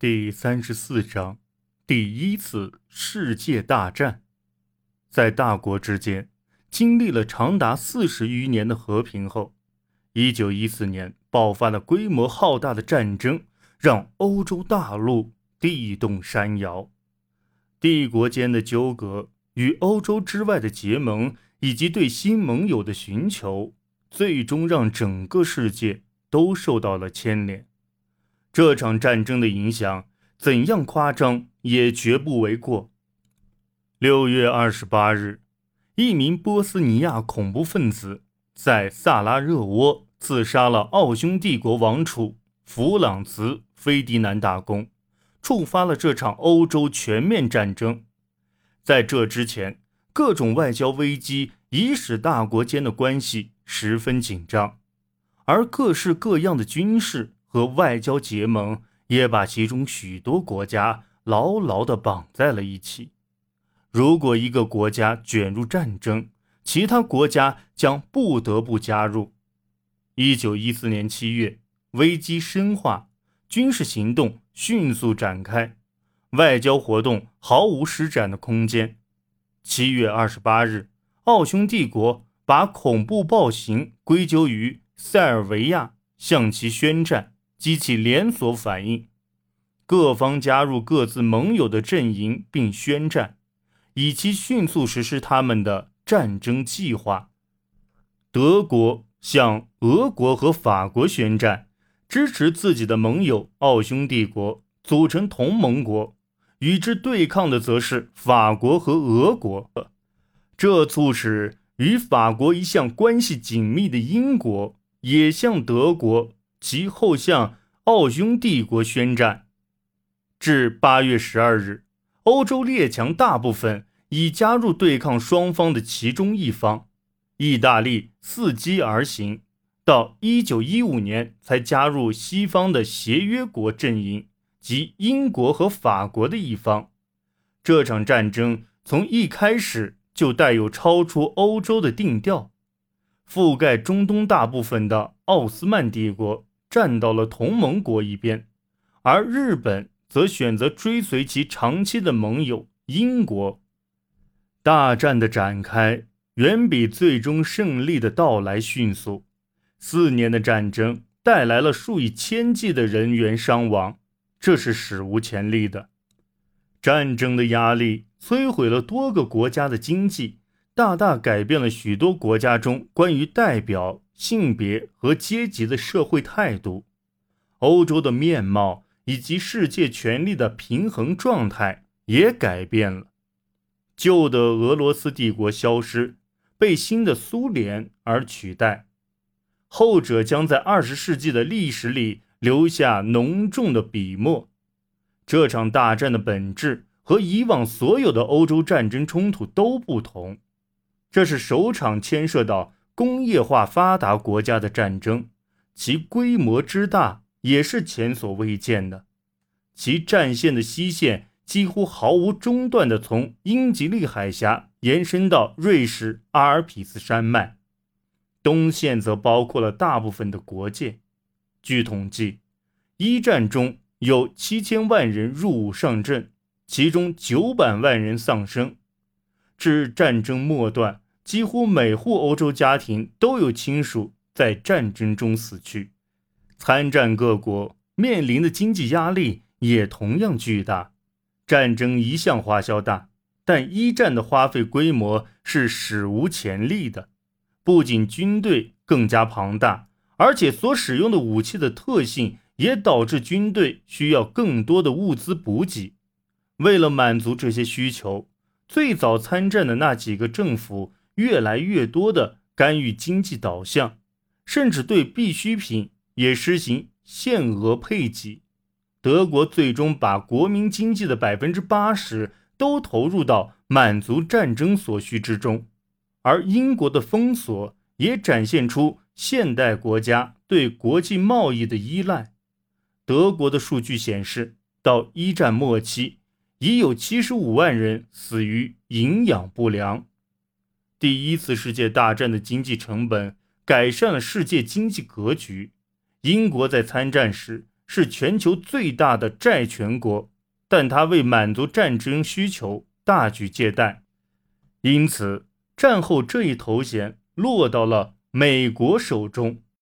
第三十四章，第一次世界大战，在大国之间经历了长达四十余年的和平后，一九一四年爆发了规模浩大的战争，让欧洲大陆地动山摇。帝国间的纠葛与欧洲之外的结盟，以及对新盟友的寻求，最终让整个世界都受到了牵连。这场战争的影响怎样夸张，也绝不为过。六月二十八日，一名波斯尼亚恐怖分子在萨拉热窝刺杀了奥匈帝国王储弗朗茨·菲迪南大公，触发了这场欧洲全面战争。在这之前，各种外交危机已使大国间的关系十分紧张，而各式各样的军事。和外交结盟也把其中许多国家牢牢地绑在了一起。如果一个国家卷入战争，其他国家将不得不加入。一九一四年七月，危机深化，军事行动迅速展开，外交活动毫无施展的空间。七月二十八日，奥匈帝国把恐怖暴行归咎于塞尔维亚，向其宣战。激起连锁反应，各方加入各自盟友的阵营，并宣战，以期迅速实施他们的战争计划。德国向俄国和法国宣战，支持自己的盟友奥匈帝国组成同盟国，与之对抗的则是法国和俄国。这促使与法国一向关系紧密的英国也向德国。其后向奥匈帝国宣战。至八月十二日，欧洲列强大部分已加入对抗双方的其中一方。意大利伺机而行，到一九一五年才加入西方的协约国阵营，即英国和法国的一方。这场战争从一开始就带有超出欧洲的定调，覆盖中东大部分的奥斯曼帝国。站到了同盟国一边，而日本则选择追随其长期的盟友英国。大战的展开远比最终胜利的到来迅速。四年的战争带来了数以千计的人员伤亡，这是史无前例的。战争的压力摧毁了多个国家的经济，大大改变了许多国家中关于代表。性别和阶级的社会态度，欧洲的面貌以及世界权力的平衡状态也改变了。旧的俄罗斯帝国消失，被新的苏联而取代，后者将在二十世纪的历史里留下浓重的笔墨。这场大战的本质和以往所有的欧洲战争冲突都不同，这是首场牵涉到。工业化发达国家的战争，其规模之大也是前所未见的。其战线的西线几乎毫无中断地从英吉利海峡延伸到瑞士阿尔卑斯山脉，东线则包括了大部分的国界。据统计，一战中有七千万人入伍上阵，其中九百万人丧生。至战争末段。几乎每户欧洲家庭都有亲属在战争中死去，参战各国面临的经济压力也同样巨大。战争一向花销大，但一战的花费规模是史无前例的。不仅军队更加庞大，而且所使用的武器的特性也导致军队需要更多的物资补给。为了满足这些需求，最早参战的那几个政府。越来越多的干预经济导向，甚至对必需品也实行限额配给。德国最终把国民经济的百分之八十都投入到满足战争所需之中，而英国的封锁也展现出现代国家对国际贸易的依赖。德国的数据显示，到一战末期，已有七十五万人死于营养不良。第一次世界大战的经济成本改善了世界经济格局。英国在参战时是全球最大的债权国，但它为满足战争需求大举借贷，因此战后这一头衔落到了美国手中。